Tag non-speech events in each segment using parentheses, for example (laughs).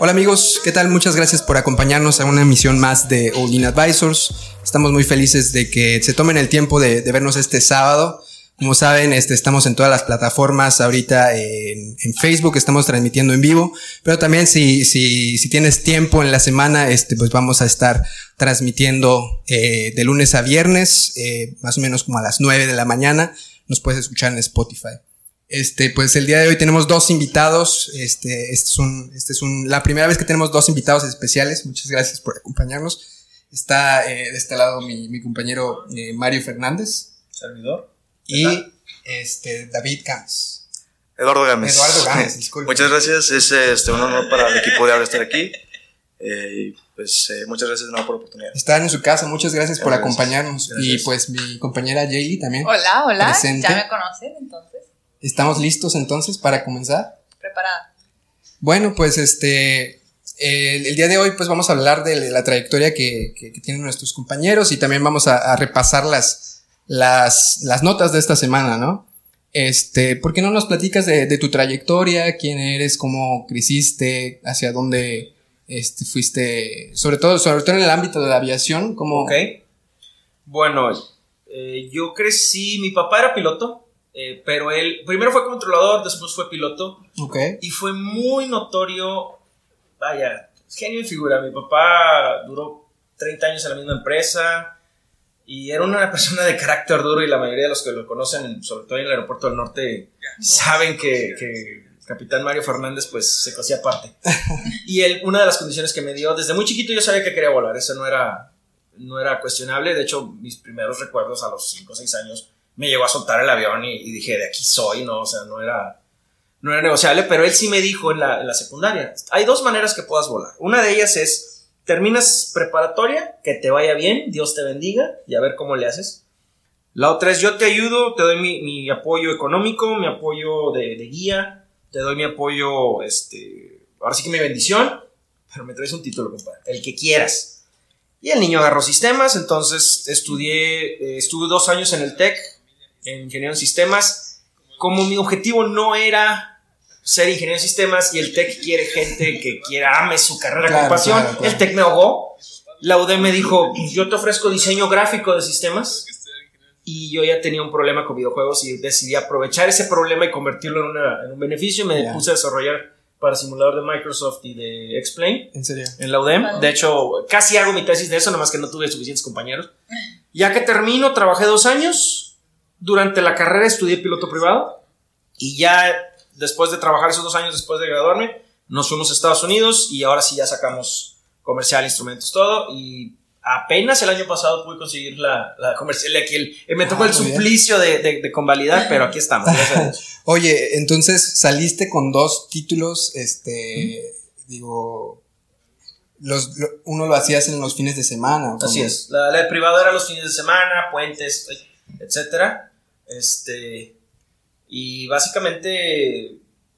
Hola amigos, ¿qué tal? Muchas gracias por acompañarnos a una emisión más de All In Advisors. Estamos muy felices de que se tomen el tiempo de, vernos este sábado. Como saben, este, estamos en todas las plataformas ahorita en, Facebook, estamos transmitiendo en vivo, pero también si, si, tienes tiempo en la semana, este, pues vamos a estar transmitiendo eh, de lunes a viernes, eh, más o menos como a las 9 de la mañana. Nos puedes escuchar en Spotify. Este, pues el día de hoy tenemos dos invitados. Este, este es un, este es un, la primera vez que tenemos dos invitados especiales. Muchas gracias por acompañarnos. Está eh, de este lado mi, mi compañero eh, Mario Fernández. Servidor. Y este, David Gámez. Eduardo Gámez. Eduardo Gámez, (laughs) disculpe. Muchas gracias. Es este, un honor para el equipo de ahora estar aquí. Eh, pues eh, muchas gracias de nuevo por la oportunidad. Están en su casa, muchas gracias por Gracias. acompañarnos. Gracias. Y pues mi compañera Jaylee también. Hola, hola. Presente. ¿Ya me conocen entonces? ¿Estamos listos entonces para comenzar? Preparada. Bueno, pues este, el, el día de hoy pues vamos a hablar de la trayectoria que, que- que tienen nuestros compañeros y también vamos a, a repasar las, las, las notas de esta semana, ¿no? Este, ¿por qué no nos platicas de, de tu trayectoria? ¿Quién eres? ¿Cómo creciste? ¿Hacia dónde este, fuiste? Sobre todo, sobre todo en el ámbito de la aviación, ¿cómo? Ok. Bueno, eh, yo crecí, mi papá era piloto, eh, pero él primero fue controlador, después fue piloto Ok. y fue muy notorio, vaya, genio figura. Mi papá duró 30 años en la misma empresa y era una (laughs) persona de carácter duro y la mayoría de los que lo conocen, sobre todo en el aeropuerto del norte, saben que, que capitán Mario Fernández pues se cosía aparte. (laughs) Y él, una de las condiciones que me dio, desde muy chiquito yo sabía que quería volar, eso no era, no era cuestionable, de hecho mis primeros recuerdos a los 5 o 6 años me llegó a soltar el avión y, y dije, de aquí soy, no, o sea, no era, no era negociable, pero él sí me dijo en la, en la secundaria, hay dos maneras que puedas volar, una de ellas es, terminas preparatoria, que te vaya bien, Dios te bendiga y a ver cómo le haces. La otra es, yo te ayudo, te doy mi, mi apoyo económico, mi apoyo de, de guía, te doy mi apoyo, este, ahora sí que mi bendición, pero me traes un título, compadre, el que quieras. Y el niño agarró sistemas, entonces estudié, eh, estuve dos años en el TEC, en ingeniero en sistemas. Como mi objetivo no era ser ingeniero en sistemas y el TEC quiere gente que quiera, ame su carrera Claro, con pasión, claro, claro. el TEC me ahogó. La UD me dijo, yo te ofrezco diseño gráfico de sistemas. Y yo ya tenía un problema con videojuegos y decidí aprovechar ese problema y convertirlo en, una- en un beneficio. Me Ya. puse a desarrollar para simulador de Microsoft y de Explain En serio. en la UDEM. Vale. De hecho, casi hago mi tesis de eso, nada más que no tuve suficientes compañeros. Ya que termino, trabajé dos años. Durante la carrera estudié piloto privado. Y ya después de trabajar esos dos años, después de graduarme, nos fuimos a Estados Unidos y ahora sí ya sacamos comercial, instrumentos, todo. Y apenas el año pasado pude conseguir la, la comercial aquí. El- eh, me tocó Ah, el suplicio de, de- de convalidar, pero aquí estamos. (laughs) Oye, entonces saliste con dos títulos, este, digo, los, lo- uno lo hacías en los fines de semana. ¿o Así es. La, la de privado era los fines de semana, puentes, etcétera. Este. Y básicamente,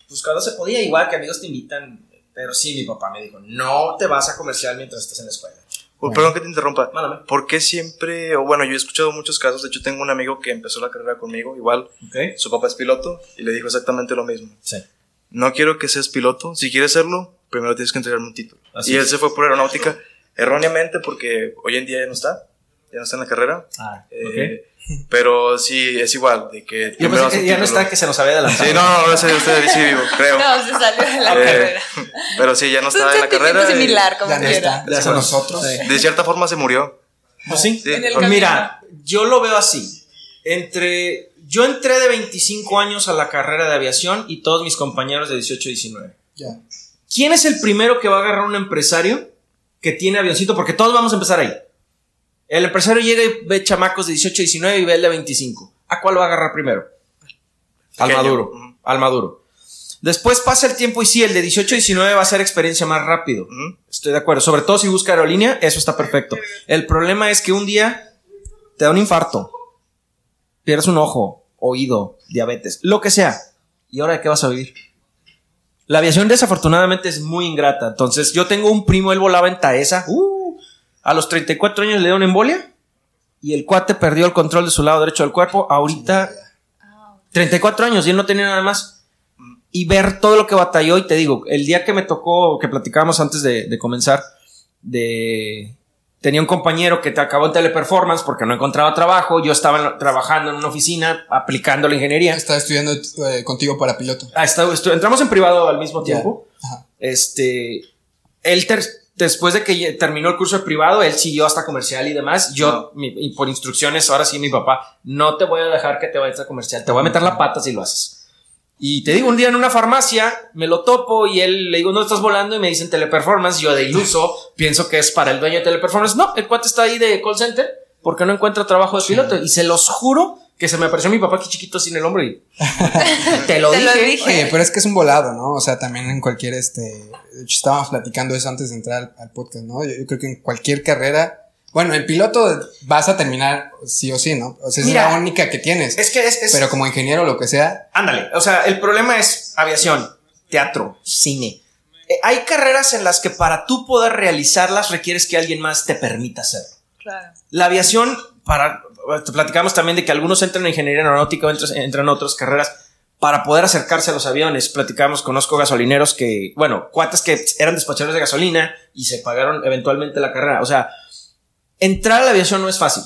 pues cuando se podía, igual que amigos te invitan. Pero sí, mi papá me dijo: No te vas a comercial mientras estás en la escuela. Uy, Perdón que te interrumpa. Mándame. ¿Por qué siempre, o bueno, yo he escuchado muchos casos, de hecho tengo un amigo que empezó la carrera conmigo, igual, su papá es piloto, y le dijo exactamente lo mismo. Sí. No quiero que seas piloto, si quieres serlo, primero tienes que entregarme un título. Así y él es. se fue por aeronáutica, erróneamente, porque hoy en día ya no está, ya no está en la carrera. Ah, Eh, Pero sí, es igual, de que... Yo pensé que ya no está, que se nos había adelantado. Sí, no, no, ahora sí, usted sí vivo, creo. No, se salió de la Eh, carrera. Pero sí, ya no Es un está en la carrera. y similar, como Ya quiera. con nosotros. Sí. De cierta forma se murió. Pues sí. Pues mira, yo lo veo así. Entre. Yo entré de 25 años a la carrera de aviación y todos mis compañeros de 18 y 19. Ya. ¿Quién es el primero que va a agarrar un empresario que tiene avioncito? Porque todos vamos a empezar ahí. El empresario llega y ve chamacos de 18 y 19 y ve el de 25. ¿A cuál va a agarrar primero? Al maduro. Al maduro. Después pasa el tiempo y sí, el de 18 19 va a ser experiencia más rápido. Estoy de acuerdo. Sobre todo si busca aerolínea, eso está perfecto. El problema es que un día te da un infarto, pierdes un ojo, oído, diabetes, lo que sea. ¿Y ahora de qué vas a vivir? La aviación desafortunadamente es muy ingrata. Entonces, yo tengo un primo, él volaba en Taesa. uh, a los 34 años le dio una embolia y el cuate perdió el control de su lado derecho del cuerpo. Ahorita, 34 años y él no tenía nada más. Y ver todo lo que batalló, y te digo, el día que me tocó, que platicábamos antes de, de comenzar, de. Tenía un compañero que te acabó en teleperformance porque no encontraba trabajo. Yo estaba trabajando en una oficina aplicando la ingeniería. Estaba estudiando eh, contigo para piloto. Ah, está- estu- entramos en privado al mismo tiempo. Este, él ter- después de que terminó el curso de privado, él siguió hasta comercial y demás. Yo, mi- y por instrucciones, ahora sí, mi papá, no te voy a dejar que te vayas a comercial, te voy a meter la pata si lo haces. Y te digo, un día en una farmacia me lo topo y él le digo, no estás volando y me dicen teleperformance. Yo de iluso (laughs) pienso que es para el dueño de teleperformance. No, el cuate está ahí de call center porque no encuentra trabajo de piloto. Y se los juro que se me apareció mi papá aquí chiquito sin el hombro y (laughs) te lo Te dije. lo dije. Oye, pero es que es un volado, ¿no? O sea, también en cualquier, este, de hecho estábamos platicando eso antes de entrar al, al podcast, ¿no? Yo, yo creo que en cualquier carrera, bueno, en piloto vas a terminar sí o sí, ¿no? O sea, es Mira, la única que tienes. Es que es, es- pero como ingeniero o lo que sea, Ándale, o sea, el problema es aviación, teatro, cine. Eh, hay carreras en las que para tú poder realizarlas requieres que alguien más te permita hacerlo. Claro. La aviación, para platicamos también de que algunos entran en ingeniería aeronáutica o entras- entran en otras carreras para poder acercarse a los aviones. Platicamos, conozco gasolineros que, bueno, cuates que eran despachadores de gasolina y se pagaron eventualmente la carrera. O sea, entrar a la aviación no es fácil.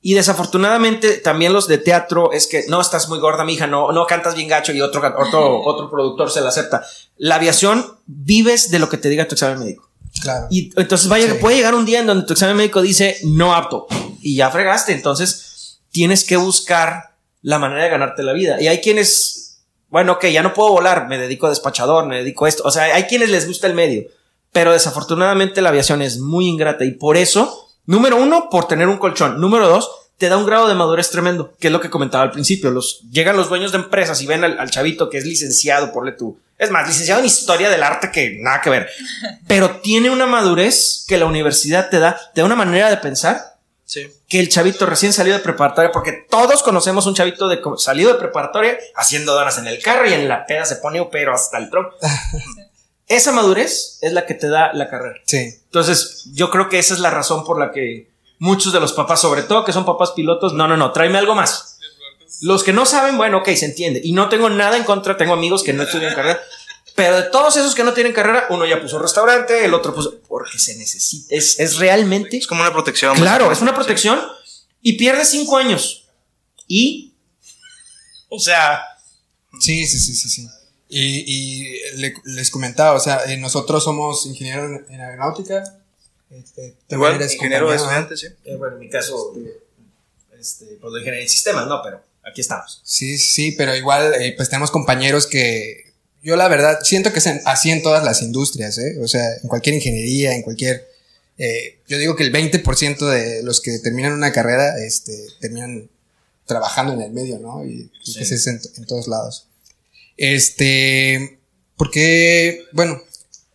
Y desafortunadamente también los de teatro es que no estás muy gorda, mija, no, no cantas bien gacho y otro, otro, otro productor se la acepta. La aviación vives de lo que te diga tu examen médico. claro. Y entonces vaya, Sí. puede llegar un día en donde tu examen médico dice no apto y ya fregaste. Entonces tienes que buscar la manera de ganarte la vida. Y hay quienes, bueno, ok, ya no puedo volar, me dedico a despachador, me dedico a esto. O sea, hay quienes les gusta el medio, pero desafortunadamente la aviación es muy ingrata y por eso, número uno, por tener un colchón. Número dos, te da un grado de madurez tremendo, que es lo que comentaba al principio. Los, llegan los dueños de empresas y ven al, al chavito que es licenciado, porle tú. Es más, licenciado en historia del arte que nada que ver. (laughs) Pero tiene una madurez que la universidad te da, te da una manera de pensar Sí. que el chavito recién salido de preparatoria, porque todos conocemos un chavito de salido de preparatoria haciendo donas en el carro y en la peda se pone pero hasta el tronco. (laughs) Esa madurez es la que te da la carrera. Sí. Entonces, yo creo que esa es la razón por la que muchos de los papás, sobre todo que son papás pilotos, no, no, no, tráeme algo más. Los que no saben, bueno, ok, se entiende. Y no tengo nada en contra, tengo amigos que no estudian carrera. Pero de todos esos que no tienen carrera, uno ya puso restaurante, el otro puso. Porque se necesita. Es, es realmente. Es como una protección. Claro, es una Sí. protección. Y pierdes cinco años. Y. O sea. Sí, sí, sí, sí, sí. Y, y le- les comentaba, o sea, eh, nosotros somos ingenieros en, aeronáutica. Este, Igual, eres ingeniero estudiante, sí. eh, bueno, en mi caso. Este, pues de ingeniería en sistemas, no, pero aquí estamos. Sí, sí, pero igual, eh, pues tenemos compañeros que yo la verdad siento que es en- así en todas las industrias, ¿eh? O sea, en cualquier ingeniería, en cualquier... eh, yo digo que el 20% de los que terminan una carrera, este, terminan trabajando en el medio, ¿no? Y, y que Sí. es en, en todos lados. Este, porque, bueno,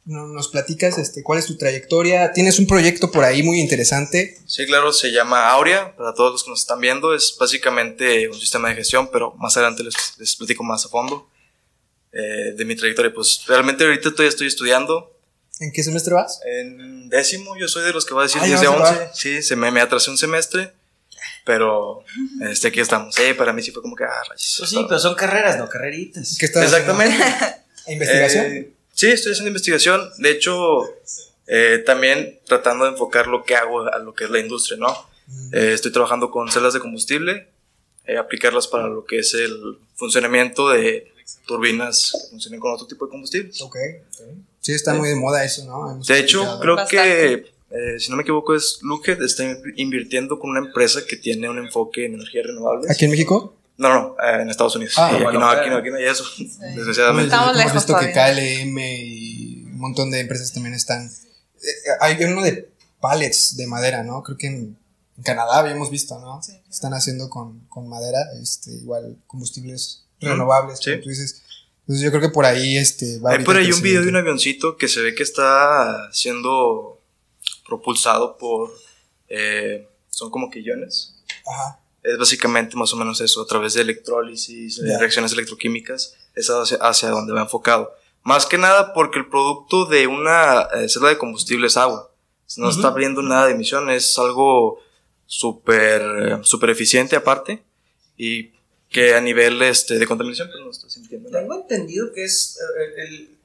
no- nos platicas, este, cuál es tu trayectoria. Tienes un proyecto por ahí muy interesante. Sí, claro, se llama Aurea, para todos los que nos están viendo, es básicamente un sistema de gestión, pero más adelante les, les platico más a fondo eh, de mi trayectoria. Pues realmente ahorita todavía estoy estudiando ¿En qué semestre vas? en décimo, yo soy de los que va a decir Ah, 10 ya de vas a 11, sí, se me, me atrasé un semestre, pero este, aquí estamos. Sí, para mí sí fue como que, ah, rayos. Pues sí, pero son carreras, no carreritas. ¿Qué estás Exactamente. (laughs) ¿Investigación? Eh, sí, estoy haciendo investigación. De hecho, eh, también tratando de enfocar lo que hago a lo que es la industria, ¿no? Eh, estoy trabajando con celdas de combustible, eh, aplicarlas para lo que es el funcionamiento de turbinas que funcionen con otro tipo de combustible. Ok, ok. Sí, está muy de moda eso, ¿no? Hemos De hecho, escuchado. creo Bastante. que, eh, si no me equivoco, es Lookhead está invirtiendo con una empresa que tiene un enfoque en energías renovables. ¿Aquí en México? No, no, eh, en Estados Unidos. Ah, Y aquí, bueno, no, aquí no, aquí no hay eso, (laughs) desgraciadamente. Estamos Hemos visto que. KLM y un montón de empresas también están. eh, hay uno de pallets de madera, ¿no? Creo que en, en Canadá habíamos visto, ¿no? Sí. Están haciendo con, con madera, este, igual combustibles renovables, Sí. como tú dices. Entonces yo creo que por ahí este va Hay ahorita por ahí un video de un avioncito que se ve que está siendo propulsado por. eh, son como quillones. Ajá. Es básicamente más o menos eso, a través de electrólisis, de Ya. reacciones electroquímicas, es hacia, hacia donde va enfocado. Más que nada porque el producto de una eh, celda de combustible es agua. No está Ujú. abriendo nada de emisión, es algo súper súper eficiente aparte y que a nivel este, de contaminación pues, no está sintiendo nada. Tengo entendido que es eh, el,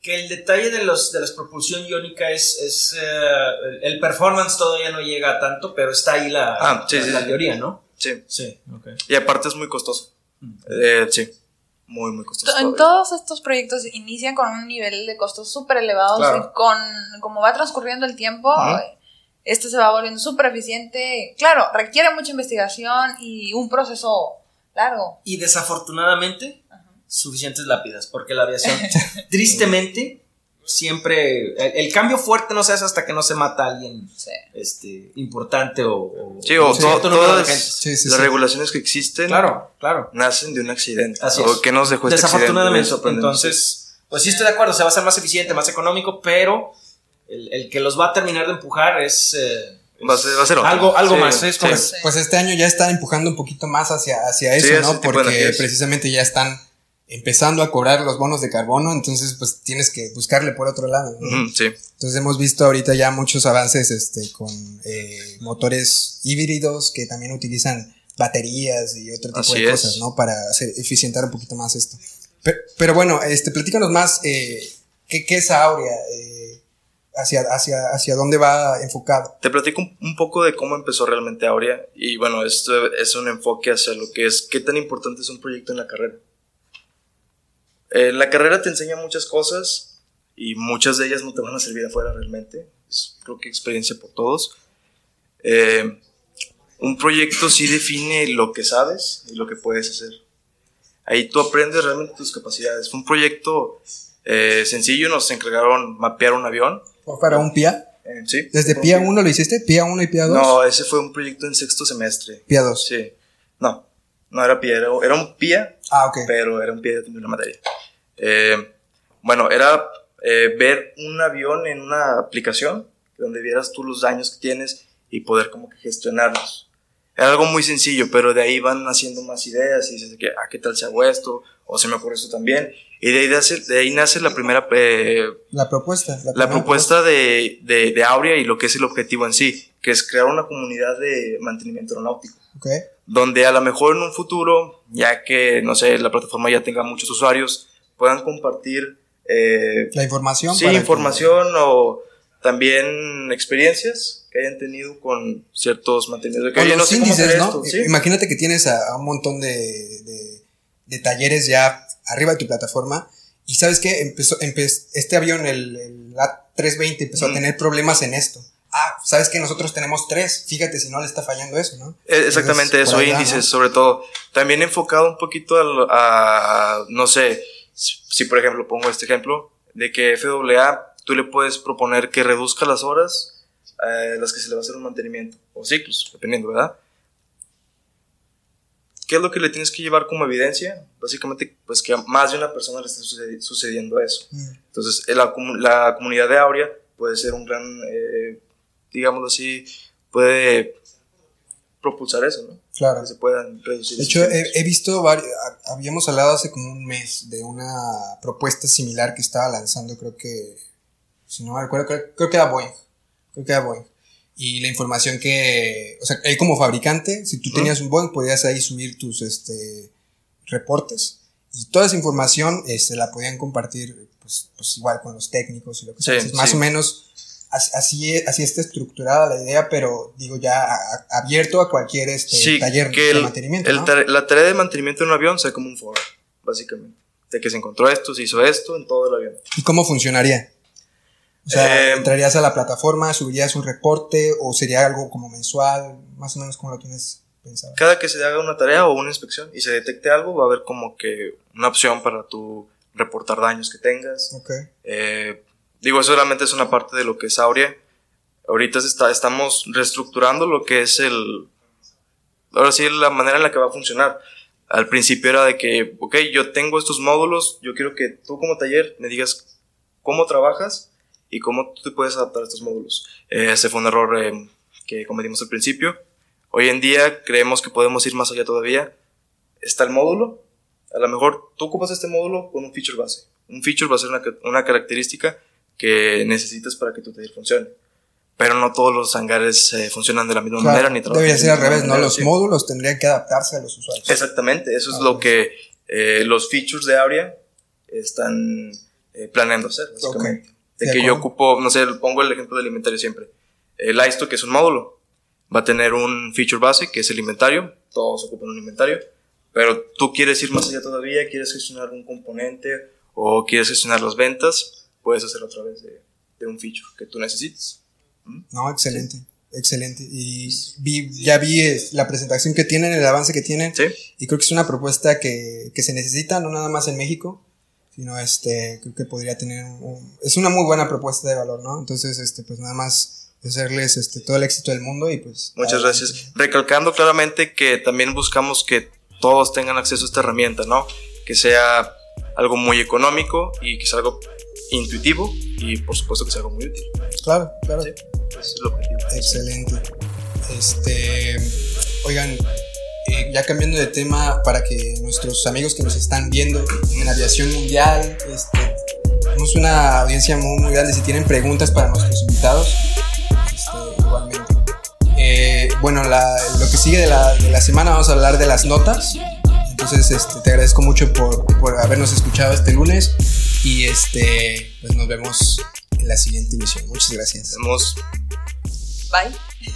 que el detalle de los de la propulsión iónica es, es eh, el performance todavía no llega a tanto, pero está ahí la, Ah, sí, la, sí, la sí. teoría, ¿no? Sí, Sí, y aparte es muy costoso. Mm. Eh, sí, muy, muy costoso. En todavía. todos estos proyectos inician con un nivel de costos súper elevados Claro. y con como va transcurriendo el tiempo, Ajá. este se va volviendo súper eficiente. Claro, requiere mucha investigación y un proceso largo. Y desafortunadamente, Ajá. suficientes lápidas, porque la aviación, (laughs) tristemente, siempre. El, el cambio fuerte no se hace hasta que no se mata a alguien Sí. este, importante o. o Sí, o un to- cierto número de todas gente. Sí, sí, las sí. regulaciones que existen Claro, claro. nacen de un accidente. Así o es. que nos dejó este Desafortunadamente, accidente. Entonces, pues sí estoy de acuerdo, se va a ser más eficiente, más económico, pero el, el que los va a terminar de empujar es, eh, Va a ser- va a ser otro. algo, algo Sí, más. Es sí. correcto. Sí. Pues este año ya está empujando un poquito más hacia, hacia eso, Sí, ¿no? Porque precisamente ya están empezando a cobrar los bonos de carbono, entonces pues tienes que buscarle por otro lado. ¿no? Sí. Entonces hemos visto ahorita ya muchos avances este, con eh, motores híbridos que también utilizan baterías y otro tipo Así de es. cosas, ¿no? Para hacer, eficientar un poquito más esto. Pero, pero bueno, este, platícanos más, eh, ¿qué, qué es Aurea? Eh, hacia, hacia, ¿Hacia dónde va enfocado? Te platico un, poco de cómo empezó realmente Aurea. Y bueno, esto es un enfoque hacia lo que es qué tan importante es un proyecto en la carrera. Eh, la carrera te enseña muchas cosas y muchas de ellas no te van a servir afuera realmente. Es creo que experiencia por todos. Eh, un proyecto sí define lo que sabes y lo que puedes hacer. Ahí tú aprendes realmente tus capacidades. Fue un proyecto eh, sencillo, nos encargaron mapear un avión. ¿Fue para un PIA? Eh, sí. ¿Desde PIA 1 lo hiciste? ¿PIA 1 y PIA 2? No, ese fue un proyecto en sexto semestre. PIA 2. Sí. No, no era PIA, era, era un PIA, Ah, ok. pero era un PIA de una materia. Eh, bueno, era eh, ver un avión en una aplicación donde vieras tú los daños que tienes y poder como que gestionarlos. Era algo muy sencillo, pero de ahí van haciendo más ideas y dices que, ah, ¿qué tal si hago esto? O se me ocurre esto también. Y de ahí nace, de ahí nace la primera, eh, La propuesta. la primera propuesta de, de, de Aurea y lo que es el objetivo en sí, que es crear una comunidad de mantenimiento aeronáutico, Ok. donde a lo mejor en un futuro, ya que, no sé, la plataforma ya tenga muchos usuarios, puedan compartir eh, La información. sí, para que- información o también experiencias que hayan tenido con ciertos mantenimientos. Que, Con no los hacer índices, ¿no? esto, ¿sí? Imagínate que tienes a, a un montón de, de- de talleres ya arriba de tu plataforma y sabes que empezó, empe- este avión, el, el A320, empezó a tener problemas en esto. Ah, sabes que nosotros tenemos tres. Fíjate si no le está fallando eso, ¿no? Eh, Exactamente Entonces, eso, allá, índices ¿no? sobre todo. También enfocado un poquito al- a, no sé, si si, por ejemplo pongo este ejemplo, de que FAA tú le puedes proponer que reduzca las horas eh, las que se le va a hacer un mantenimiento, o ciclos, dependiendo, ¿verdad? ¿Qué es lo que le tienes que llevar como evidencia? Básicamente, pues que a más de una persona le esté sucedi- sucediendo eso. Mm. Entonces, la, la comunidad de Aurea puede ser un gran, eh, digámoslo así, puede propulsar eso, ¿no? Claro. Que se puedan reducir. De hecho, he, he visto, habíamos hablado hace como un mes de una propuesta similar que estaba lanzando, creo que, si no me recuerdo, creo, creo que era Boeing. Creo que era Boeing. Y la información que, o sea, él como fabricante, si tú tenías un Boeing, podías ahí subir tus, este, reportes. Y toda esa información, este, la podían compartir, pues, pues igual con los técnicos y lo que sea. Sí, Entonces, más sí. o menos, as- así, así está estructurada la idea, pero digo ya a- abierto a cualquier este, Sí, taller que de el- mantenimiento. el ¿no? la tarea de mantenimiento de un avión sea como un foro, básicamente. De que se encontró esto, se hizo esto en todo el avión. ¿Y cómo funcionaría? O sea, Eh, ¿entrarías a la plataforma, subirías un reporte o sería algo como mensual? Más o menos como lo tienes pensado. Cada que se haga una tarea o una inspección y se detecte algo, va a haber como que una opción para tú reportar daños que tengas. Ok. Eh, digo, eso solamente es una parte de lo que es Aurea. Ahorita se está, estamos reestructurando lo que es el. Ahora sí, la manera en la que va a funcionar. Al principio era de que, ok, yo tengo estos módulos, yo quiero que tú como taller me digas cómo trabajas y cómo tú te puedes adaptar a estos módulos. Eh, ese fue un error eh, que cometimos al principio. Hoy en día creemos que podemos ir más allá todavía. Está el módulo. A lo mejor tú ocupas este módulo con un feature base. Un feature va a ser una, una característica que necesitas para que tu taller funcione. Pero no todos los hangares eh, funcionan de la misma manera ni Debería ser al revés, ¿no? Los módulos tendrían que adaptarse a los usuarios. Exactamente, eso es ah, lo que eh, los features de Aurea están planeando hacer, básicamente. De, que yo ocupo, no sé, pongo el ejemplo del inventario siempre. El iStock, que es un módulo, va a tener un feature base, que es el inventario. Todos ocupan un inventario. Pero tú quieres ir más allá todavía, quieres gestionar un componente o quieres gestionar las ventas, puedes hacerlo a través de, de un feature que tú necesites. ¿Mm? No, excelente. Excelente. Y vi, ya vi la presentación que tienen, el avance que tienen. ¿Sí? Y creo que es una propuesta que, que, se necesita, no nada más en México, sino este, creo que podría tener es una muy buena propuesta de valor, ¿no? Entonces, este, pues nada más desearles este, todo el éxito del mundo y pues. Muchas gracias. Recalcando claramente que también buscamos que todos tengan acceso a esta herramienta, ¿no? Que sea algo muy económico y que sea algo intuitivo y por supuesto que sea algo muy útil. Claro, claro. Sí, es el objetivo. Excelente. Este, oigan, eh, ya cambiando de tema para que nuestros amigos que nos están viendo en aviación mundial, este, tenemos una audiencia muy, muy grande. Si tienen preguntas para nuestros invitados, este, igualmente. Eh, bueno, lo que sigue de la, semana vamos a hablar de las notas. Entonces, este, te agradezco mucho por, por, habernos escuchado este lunes y este, pues nos vemos en la siguiente emisión. Muchas gracias. Nos. Bye.